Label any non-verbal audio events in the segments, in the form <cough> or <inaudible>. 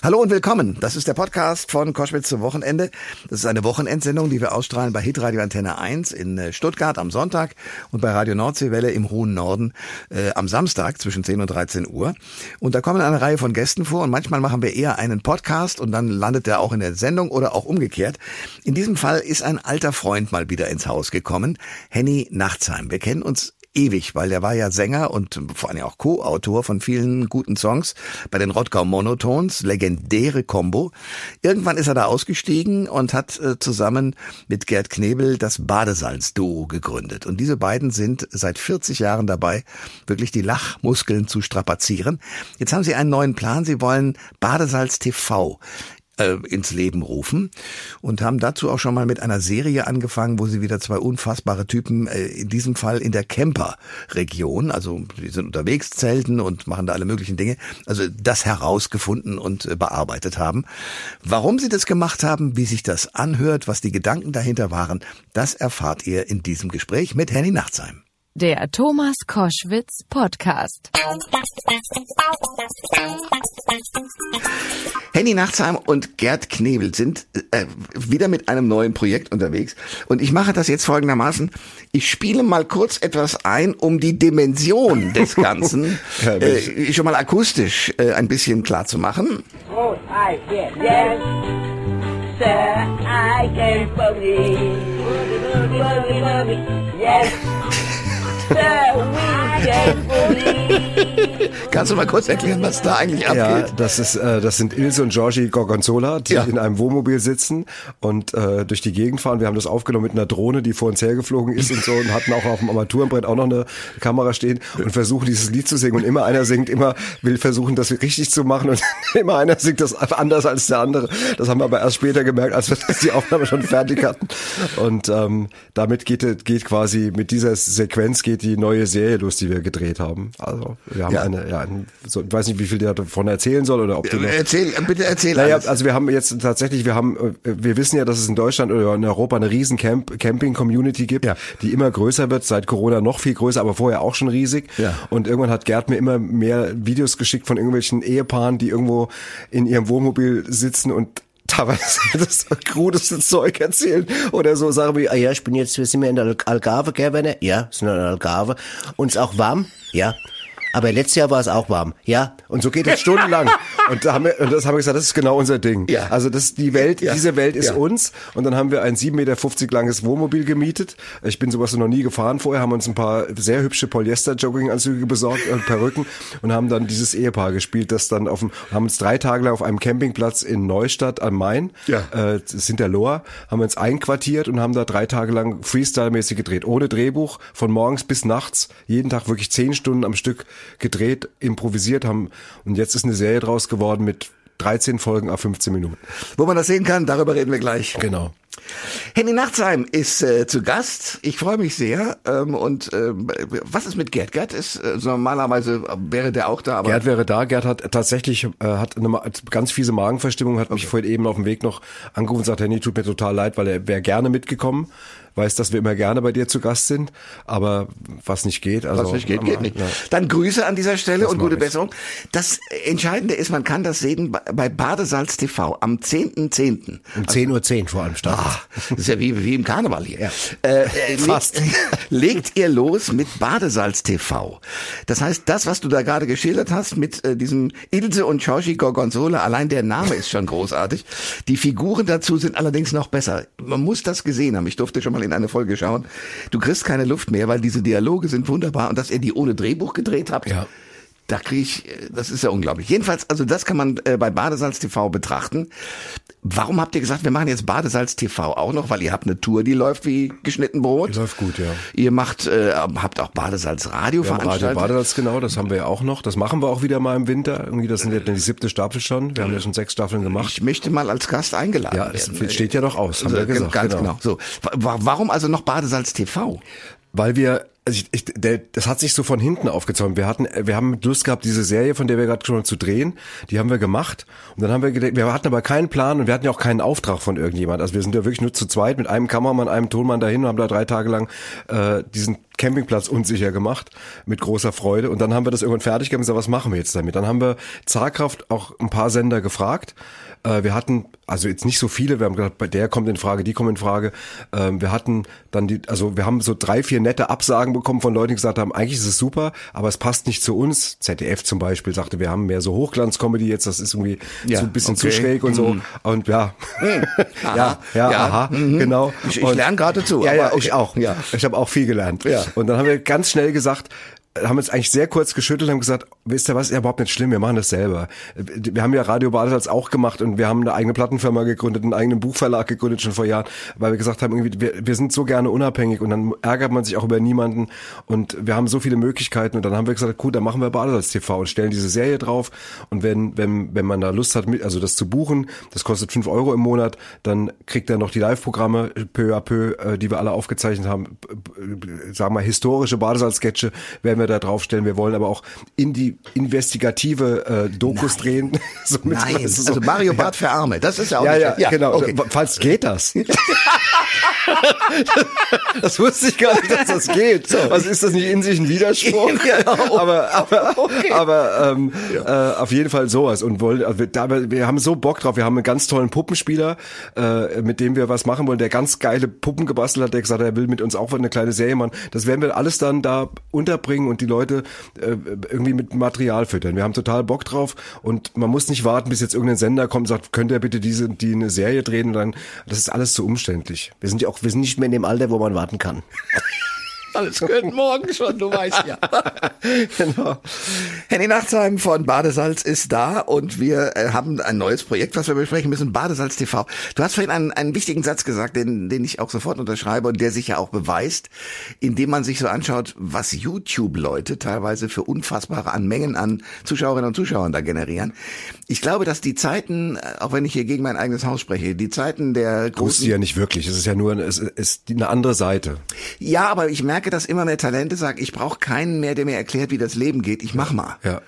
Hallo und willkommen. Das ist der Podcast von Koschwitz zum Wochenende. Das ist eine Wochenendsendung, die wir ausstrahlen bei Hitradio Antenne 1 in äh, Stuttgart am Sonntag und bei Radio Nordseewelle im hohen Norden äh, am Samstag zwischen 10 und 13 Uhr. Und da kommen eine Reihe von Gästen vor und manchmal machen wir eher einen Podcast und dann landet der auch in der Sendung oder auch umgekehrt. In diesem Fall ist ein alter Freund mal wieder ins Haus gekommen, Henny Nachtsheim. Wir kennen uns ewig, weil er war ja Sänger und vor allem auch Co-Autor von vielen guten Songs bei den Rottgau Monotones, legendäre Combo. Irgendwann ist er da ausgestiegen und hat äh, zusammen mit Gerd Knebel das Badesalz-Duo gegründet. Und diese beiden sind seit 40 Jahren dabei, wirklich die Lachmuskeln zu strapazieren. Jetzt haben sie einen neuen Plan. Sie wollen Badesalz TV äh, ins Leben rufen und haben dazu auch schon mal mit einer Serie angefangen, wo sie wieder zwei unfassbare Typen, äh, in diesem Fall in der Camper-Region, also die sind unterwegs, zelten und machen da alle möglichen Dinge, also das herausgefunden und äh, bearbeitet haben. Warum sie das gemacht haben, wie sich das anhört, was die Gedanken dahinter waren, das erfahrt ihr in diesem Gespräch mit Henny Nachtsheim. Der Thomas Koschwitz Podcast. Henny Nachtsheim und Gerd Knebel sind äh, wieder mit einem neuen Projekt unterwegs. Und ich mache das jetzt folgendermaßen. Ich spiele mal kurz etwas ein, um die Dimension des <laughs> Ganzen äh, schon mal akustisch äh, ein bisschen klar zu machen. Oh, I can, yes, sir, I can boogie, boogie, boogie, boogie, yes, sir, we can boogie. Kannst du mal kurz erklären, was da eigentlich Ja, abgeht? das ist, äh, das sind Ilse und Georgi Gorgonzola, die Ja. in einem Wohnmobil sitzen und äh, durch die Gegend fahren. Wir haben das aufgenommen mit einer Drohne, die vor uns hergeflogen ist und so und hatten auch auf dem Armaturenbrett auch noch eine Kamera stehen und versuchen dieses Lied zu singen und immer einer singt, immer will versuchen, das richtig zu machen und <laughs> immer einer singt das anders als der andere. Das haben wir aber erst später gemerkt, als wir <laughs> die Aufnahme schon fertig hatten. Und ähm, damit geht, geht quasi mit dieser Sequenz geht die neue Serie los, die wir gedreht haben. Also wir haben Ja. eine, ja, so, ich weiß nicht, wie viel der davon erzählen soll oder ob du noch Erzähl, bitte erzähl naja, alles. also wir haben jetzt tatsächlich, wir haben, äh, wir wissen ja, dass es in Deutschland oder in Europa eine riesen Camp Camping-Community gibt, Ja. die immer größer wird, seit Corona noch viel größer, aber vorher auch schon riesig. Ja. Und irgendwann hat Gerd mir immer mehr Videos geschickt von irgendwelchen Ehepaaren, die irgendwo in ihrem Wohnmobil sitzen und teilweise <laughs> das krudeste Zeug erzählen oder so sagen wie, ah ja, ich bin jetzt, wir sind ja in der Al- Algarve, gell, Werner? Ja, sind in der Algarve. Und ist auch warm? Ja. Aber letztes Jahr war es auch warm, ja. Und so geht es stundenlang. <laughs> Und da haben wir, und das haben wir gesagt, das ist genau unser Ding. Ja. Also das die Welt, Ja. diese Welt ist Ja. uns. Und dann haben wir ein 7,50 Meter langes Wohnmobil gemietet. Ich bin sowas noch nie gefahren vorher, haben uns ein paar sehr hübsche Polyester-Jogginganzüge besorgt und Perücken und haben dann dieses Ehepaar gespielt, das dann auf dem, haben uns drei Tage lang auf einem Campingplatz in Neustadt am Main, Ja. äh, ist hinter Lohr, haben wir uns einquartiert und haben da drei Tage lang Freestyle-mäßig gedreht, ohne Drehbuch, von morgens bis nachts, jeden Tag wirklich zehn Stunden am Stück gedreht, improvisiert haben und jetzt ist eine Serie draus geworden mit 13 Folgen auf 15 Minuten. Wo man das sehen kann, darüber reden wir gleich. Genau. Henny Nachtsheim ist äh, zu Gast. Ich freue mich sehr. Ähm, und ähm, was ist mit Gerd? Gerd ist äh, normalerweise äh, wäre der auch da, aber Gerd wäre da. Gerd hat tatsächlich äh, hat eine ma- ganz fiese Magenverstimmung, hat mich vorhin eben auf dem Weg noch angerufen und sagt, Henny, tut mir total leid, weil er wäre gerne mitgekommen. Weiß, dass wir immer gerne bei dir zu Gast sind, aber was nicht geht, also was nicht geht, geht nicht. Dann Grüße an dieser Stelle und mach gute ich. Besserung. Das Entscheidende ist, man kann das sehen bei- Badesalz TV am 10.10. Um 10.10 Uhr vor allem startet. Ah, das ist ja wie, wie im Karneval hier. Ja. Äh, äh, <laughs> Fast. <laughs> Legt, ihr los mit Badesalz TV. Das heißt, das, was du da gerade geschildert hast mit äh, diesem Ilse und Giorgi Gorgonzola, allein der Name ist schon großartig. Die Figuren dazu sind allerdings noch besser. Man muss das gesehen haben. Ich durfte schon mal in eine Folge schauen. Du kriegst keine Luft mehr, weil diese Dialoge sind wunderbar und dass ihr die ohne Drehbuch gedreht habt. Ja. Da kriege ich, äh, das ist ja unglaublich. Jedenfalls, also das kann man äh, bei Badesalz TV betrachten. Warum habt ihr gesagt, wir machen jetzt Badesalz TV auch noch? Weil ihr habt eine Tour, die läuft wie geschnitten Brot. Die läuft gut, ja. Ihr macht, äh, habt auch Badesalz Radio Wir haben Radio veranstaltet. Badesalz, genau, das haben wir ja auch noch. Das machen wir auch wieder mal im Winter. Irgendwie, das sind ja die siebte Staffel schon. Wir haben ja schon sechs Staffeln gemacht. ich möchte mal als Gast eingeladen Ja, es werden. steht ja doch aus, haben Also, wir gesagt. Ganz genau. So, Wa- warum also noch Badesalz TV? Weil wir, also ich, ich, der, das hat sich so von hinten aufgezäumt. Wir hatten, wir haben Lust gehabt, diese Serie, von der wir gerade schon zu drehen, die haben wir gemacht. Und dann haben wir gedacht, wir hatten aber keinen Plan und wir hatten ja auch keinen Auftrag von irgendjemand. Also wir sind ja wirklich nur zu zweit mit einem Kameramann, einem Tonmann dahin und haben da drei Tage lang äh, diesen Campingplatz unsicher gemacht, mit großer Freude. Und dann haben wir das irgendwann fertig gemacht und gesagt, was machen wir jetzt damit? Dann haben wir Zahlkraft auch ein paar Sender gefragt. Äh, wir hatten, also jetzt nicht so viele, wir haben gesagt, bei der kommt in Frage, die kommt in Frage. Ähm, wir hatten dann die, also wir haben so drei, vier nette Absagen bekommen von Leuten, die gesagt haben, eigentlich ist es super, aber es passt nicht zu uns. ZDF zum Beispiel sagte, wir haben mehr so Hochglanz-Comedy jetzt, das ist irgendwie Ja, so ein bisschen okay. zu schräg und so. Mhm. Und ja, <laughs> Aha. ja, ja, Ja. aha, Mhm. genau. Ich- ich lerne gerade dazu, Ja, ja, okay. ich auch. Ja. Ich habe auch viel gelernt. Ja. Und dann haben wir ganz schnell gesagt, haben uns eigentlich sehr kurz geschüttelt und haben gesagt, wisst ihr was, ist ja überhaupt nicht schlimm, wir machen das selber. Wir haben ja Radio Badesalz auch gemacht und wir haben eine eigene Plattenfirma gegründet, einen eigenen Buchverlag gegründet schon vor Jahren, weil wir gesagt haben, irgendwie, wir, wir sind so gerne unabhängig und dann ärgert man sich auch über niemanden und wir haben so viele Möglichkeiten und dann haben wir gesagt, gut, dann machen wir Badesalz TV und stellen diese Serie drauf und wenn, wenn, wenn man da Lust hat, mit, also das zu buchen, das kostet fünf Euro im Monat, dann kriegt er noch die Live-Programme peu à peu, äh, die wir alle aufgezeichnet haben, sagen wir historische Badesalz-Sketche werden wir da draufstellen. Wir wollen aber auch in die investigative äh, Dokus drehen. <laughs> so mit- Nein, du, so- also Mario Barth für Arme, das ist ja auch ja, nicht ja, genau. Okay. Falls geht das. <laughs> das wusste ich gar nicht, dass das geht. Was ist das nicht in sich ein Widerspruch? <laughs> Genau. aber aber, Okay. aber ähm, äh, auf jeden Fall sowas. Und wollen, also wir, da, wir haben so Bock drauf. Wir haben einen ganz tollen Puppenspieler, äh, mit dem wir was machen wollen, der ganz geile Puppen gebastelt hat, der gesagt hat, er will mit uns auch eine kleine Serie machen. Das werden wir alles dann da unterbringen und die Leute äh, irgendwie mit Material füttern. Wir haben total Bock drauf und man muss nicht warten, bis jetzt irgendein Sender kommt und sagt, könnt ihr bitte diese, die eine Serie drehen und dann, das ist alles zu umständlich. Wir sind ja auch, wir sind nicht mehr in dem Alter, wo man warten kann. Alles gehört morgen schon, du weißt ja. <laughs> genau. Henny Nachtsheim von Badesalz ist da und wir äh, haben ein neues Projekt, was wir besprechen müssen, Badesalz TV. Du hast vorhin einen, einen wichtigen Satz gesagt, den, den ich auch sofort unterschreibe und der sich ja auch beweist, indem man sich so anschaut, was YouTube-Leute teilweise für unfassbare Anmengen an Zuschauerinnen und Zuschauern da generieren. Ich glaube, dass die Zeiten, äh, auch wenn ich hier gegen mein eigenes Haus spreche, die Zeiten der großen ja nicht wirklich. Es ist ja nur, es ist eine andere Seite. Ja, aber ich merke, dass immer mehr Talente sagen, ich brauche keinen mehr, der mir erklärt, wie das Leben geht. Ich mach mal. Ja.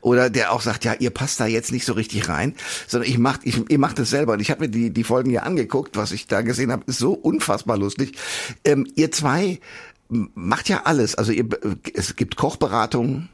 Oder der auch sagt, ja, ihr passt da jetzt nicht so richtig rein, sondern ich mach, ich, ihr macht es selber. Und ich habe mir die die Folgen ja angeguckt, was ich da gesehen habe, ist so unfassbar lustig. Ähm, ihr zwei macht ja alles. Also ihr, es gibt Kochberatungen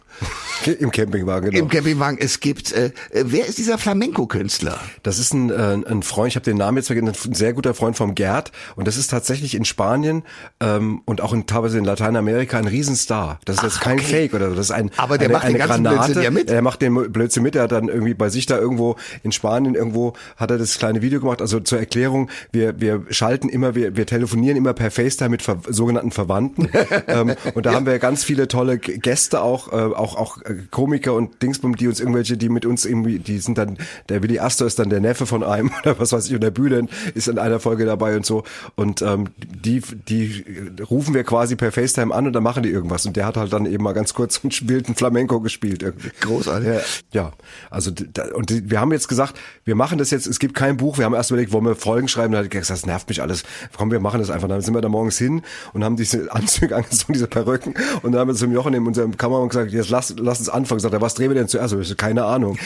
Im Campingwagen, genau. im Campingwagen. Es gibt, äh, äh, wer ist dieser Flamenco-Künstler? Das ist ein, äh, ein Freund, ich habe den Namen jetzt vergessen, ein sehr guter Freund vom Gerd. Und das ist tatsächlich in Spanien ähm, und auch in, teilweise in Lateinamerika ein Riesenstar. Das ist jetzt kein okay. Fake oder so. das ist ein Aber der eine, macht den eine ganzen Granate. Blödsinn ja mit. Der macht den Blödsinn mit. Der hat dann irgendwie bei sich da irgendwo in Spanien irgendwo hat er das kleine Video gemacht. Also zur Erklärung, wir wir schalten immer, wir wir telefonieren immer per FaceTime mit ver sogenannten Verwandten. <laughs> ähm, und da haben wir ganz viele tolle Gäste auch, äh, auch auch äh, Komiker und Dingsbum, die uns irgendwelche, die mit uns irgendwie, die sind dann, der Willi Astor ist dann der Neffe von einem <laughs> oder was weiß ich, und der Bülent ist in einer Folge dabei und so. Und ähm, die, die rufen wir quasi per FaceTime an und dann machen die irgendwas. Und der hat halt dann eben mal ganz kurz <laughs> einen wilden Flamenco gespielt irgendwie. Großartig. Ja, ja. also da, und wir haben jetzt gesagt, wir machen das jetzt, es gibt kein Buch, wir haben erst überlegt, wollen wir Folgen schreiben, da hat gesagt, das nervt mich alles. Komm, wir machen das einfach. Dann sind wir da morgens hin und haben diese <laughs> Anzüge angezogen, diese Perücken und dann haben wir zum Jochen in unserem Kameramann gesagt, jetzt lass, lass uns anfangen. Sagt er, was drehen wir denn zuerst? Ich so, keine Ahnung.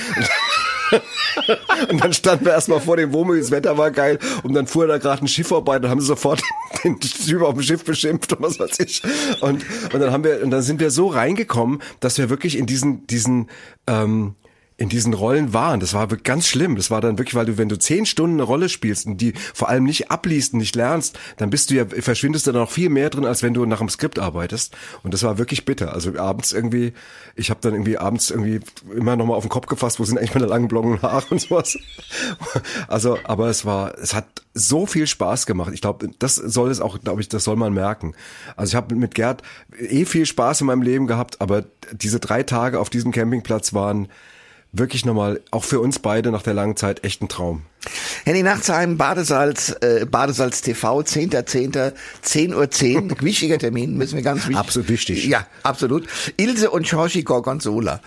Und dann standen wir erstmal vor dem Wohnmobil, das Wetter war geil und dann fuhr da gerade ein Schiff vorbei, dann haben sie sofort <laughs> den Typ auf dem Schiff beschimpft und was weiß ich. Und, und dann haben wir, und dann sind wir so reingekommen, dass wir wirklich in diesen, diesen, ähm, in diesen Rollen waren. Das war ganz schlimm. Das war dann wirklich, weil du, wenn du zehn Stunden eine Rolle spielst und die vor allem nicht abliest und nicht lernst, dann bist du ja, verschwindest du da noch viel mehr drin, als wenn du nach dem Skript arbeitest. Und das war wirklich bitter. Also abends irgendwie, ich habe dann irgendwie abends irgendwie immer noch mal auf den Kopf gefasst, wo sind eigentlich meine langen blonden Haare und sowas. <laughs> Also, aber es war, es hat so viel Spaß gemacht. Ich glaube, das soll es auch, glaube ich, das soll man merken. Also ich habe mit Gerd eh viel Spaß in meinem Leben gehabt, aber diese drei Tage auf diesem Campingplatz waren wirklich nochmal, auch für uns beide nach der langen Zeit, echt ein Traum. Henny Nachtsheim, Badesalz, äh, Badesalz TV, 10.10., 10.10 Uhr, 10, <laughs> wichtiger Termin, müssen wir ganz wichtig. Absolut wichtig. Ja, absolut. Ilse und Giorgi Gorgonzola.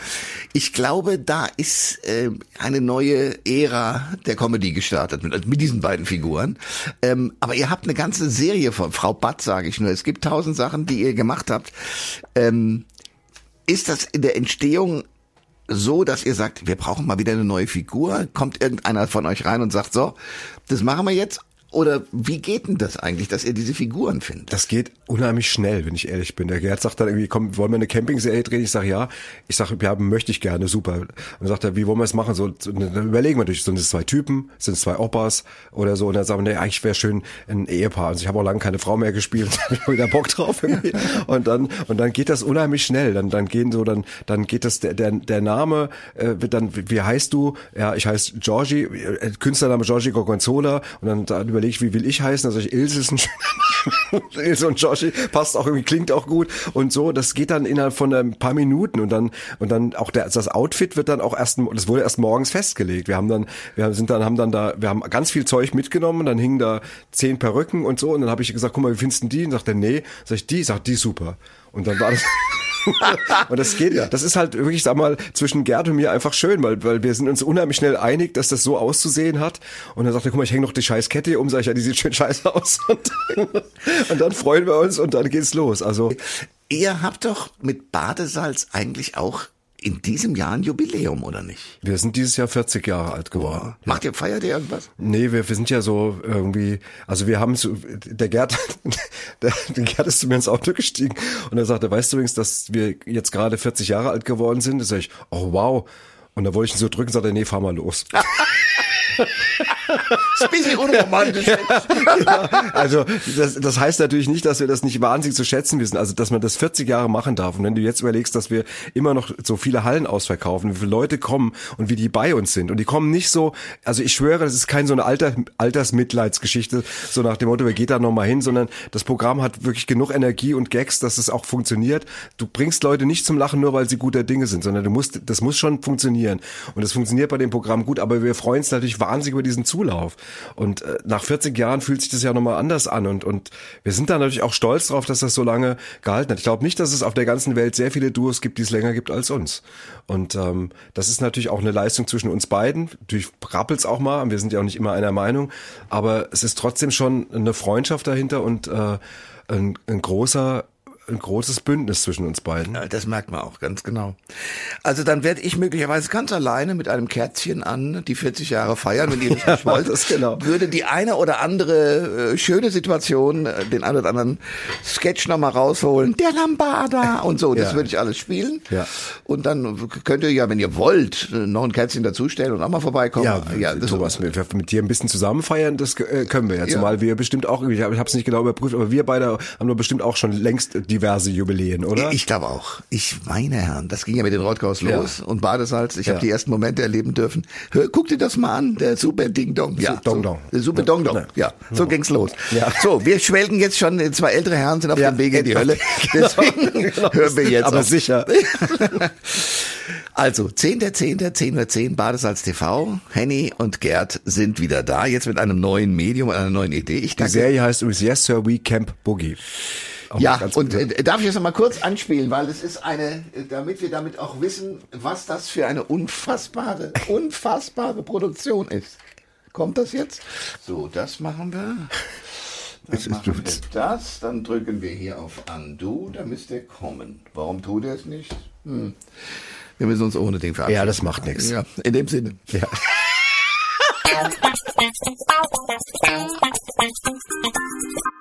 Ich glaube, da ist äh, eine neue Ära der Comedy gestartet mit, mit diesen beiden Figuren. Ähm, aber ihr habt eine ganze Serie von Frau Batt, sage ich nur. Es gibt tausend Sachen, die ihr gemacht habt. Ähm, ist das in der Entstehung so, dass ihr sagt, wir brauchen mal wieder eine neue Figur? Kommt irgendeiner von euch rein und sagt, so, das machen wir jetzt? Oder wie geht denn das eigentlich, dass ihr diese Figuren findet? Das geht unheimlich schnell, wenn ich ehrlich bin. Der Gerd sagt dann irgendwie, komm, wollen wir eine Camping-Serie drehen? Ich sage ja. Ich sage, ja, möchte ich gerne, super. Und dann sagt er, wie wollen wir es machen? So, dann überlegen wir natürlich, sind es zwei Typen, sind es zwei Opas oder so. Und dann sagen wir, nee, eigentlich wäre schön ein Ehepaar. Also ich habe auch lange keine Frau mehr gespielt, <laughs> habe ich wieder Bock drauf irgendwie. Und dann und dann geht das unheimlich schnell. Dann dann gehen so dann dann geht das der der, der Name äh, wird dann wie heißt du? Ja, ich heiße Georgie, äh, Künstlername Georgie Gorgonzola. Und dann, dann überlege ich, wie will ich heißen? Also ich Ilse ist ein schöner Name. <laughs> Ilse und Georgie passt auch irgendwie klingt auch gut und so. Das geht dann innerhalb von ein paar Minuten und dann und dann auch der, das Outfit wird dann auch erst das wurde erst morgens festgelegt. Wir haben dann wir sind dann haben dann da wir haben ganz viel Zeug mitgenommen. Dann hingen da zehn Perücken und so und dann habe ich gesagt, guck mal, wie findest du die? Und sagt er, nee, sag ich die, sagt die super. Und dann war das <laughs> <laughs> und das geht, ja. das ist halt wirklich, sag mal, zwischen Gerd und mir einfach schön, weil, weil wir sind uns unheimlich schnell einig, dass das so auszusehen hat. Und dann sagt er, guck mal, ich hänge noch die scheiß Kette um, sag ich, ja, die sieht schön scheiße aus. <laughs> Und dann, und dann freuen wir uns und dann geht's los. Also, Ihr habt doch mit Badesalz eigentlich auch in diesem Jahr ein Jubiläum, oder nicht? wir sind dieses Jahr 40 Jahre alt geworden. Macht ihr, feiert ihr irgendwas? Nee, wir, wir sind ja so irgendwie, also wir haben so, der Gerd, <laughs> der, der Gerd ist zu mir ins Auto gestiegen und er sagte, weißt du übrigens, dass wir jetzt gerade 40 Jahre alt geworden sind? Da sag ich, oh wow. Und da wollte ich ihn so drücken, sagte er, nee, fahr mal los. <laughs> ist ein bisschen unromantisch. <laughs> Also das, das heißt natürlich nicht, dass wir das nicht wahnsinnig zu schätzen wissen, also dass man das 40 Jahre machen darf. Und wenn du jetzt überlegst, dass wir immer noch so viele Hallen ausverkaufen, wie viele Leute kommen und wie die bei uns sind. Und die kommen nicht so, also ich schwöre, das ist kein so eine Alter, Altersmitleidsgeschichte, so nach dem Motto, wer geht da nochmal hin, sondern das Programm hat wirklich genug Energie und Gags, dass es auch funktioniert. Du bringst Leute nicht zum Lachen, nur weil sie guter Dinge sind, sondern du musst, das muss schon funktionieren. Und das funktioniert bei dem Programm gut, aber wir freuen uns natürlich wahnsinnig über diesen Zulauf. Und äh, nach 40 Jahren fühlt sich das ja nochmal anders an. Und, und wir sind da natürlich auch stolz drauf, dass das so lange gehalten hat. Ich glaube nicht, dass es auf der ganzen Welt sehr viele Duos gibt, die es länger gibt als uns. Und ähm, das ist natürlich auch eine Leistung zwischen uns beiden. Natürlich rappelt's auch mal, und wir sind ja auch nicht immer einer Meinung. Aber es ist trotzdem schon eine Freundschaft dahinter und äh, ein, ein großer ein großes Bündnis zwischen uns beiden. Ja, Das merkt man auch ganz genau. Also dann werde ich möglicherweise ganz alleine mit einem Kerzchen an die 40 Jahre feiern, wenn ihr das nicht mach <laughs> wollt. das genau. Würde die eine oder andere äh, schöne Situation, äh, den einen oder anderen Sketch nochmal rausholen. Der Lambada und so, das Ja. würde ich alles spielen. Ja. Und dann könnt ihr ja, wenn ihr wollt, noch ein Kerzchen dazustellen und auch mal vorbeikommen. Ja, das Thomas, wir mit dir ein bisschen zusammen feiern, das äh, können wir ja. Ja. Zumal wir bestimmt auch, ich habe es nicht genau überprüft, aber wir beide haben doch bestimmt auch schon längst diverse Jubiläen, oder? Ich glaube auch. Ich meine Herren, das ging ja mit den Rottgaus Ja. los und Badesalz. Ich habe Ja. die ersten Momente erleben dürfen. Hör, guck dir das mal an, der Super Ding Dong. Ja, Dong so, Dong. Der Super Dong Dong. Ja, so ging's los. Ja. So, wir schwelgen jetzt schon, zwei ältere Herren sind auf Ja, dem Weg in die genau. Hölle. <laughs> Deswegen <laughs> Genau. hören wir jetzt Aber auf. sicher. <laughs> Also, 10.10., 10 Uhr 10, Badesalz TV. Henny und Gerd sind wieder da, jetzt mit einem neuen Medium, einer neuen Idee. Ich Die Serie heißt übrigens Yes Sir We Camp Boogie. Auch Ja, und äh, darf ich das noch mal kurz anspielen, weil es ist eine, äh, damit wir damit auch wissen, was das für eine unfassbare, unfassbare Produktion ist. Kommt das jetzt? So, das machen wir. Dann machen wir das, dann drücken wir hier auf Undo, da müsste er kommen. Warum tut er es nicht? Hm. Wir müssen uns ohne Ding verabschieden. Ja, das macht nichts. Ja, in dem Sinne. Ja. <laughs>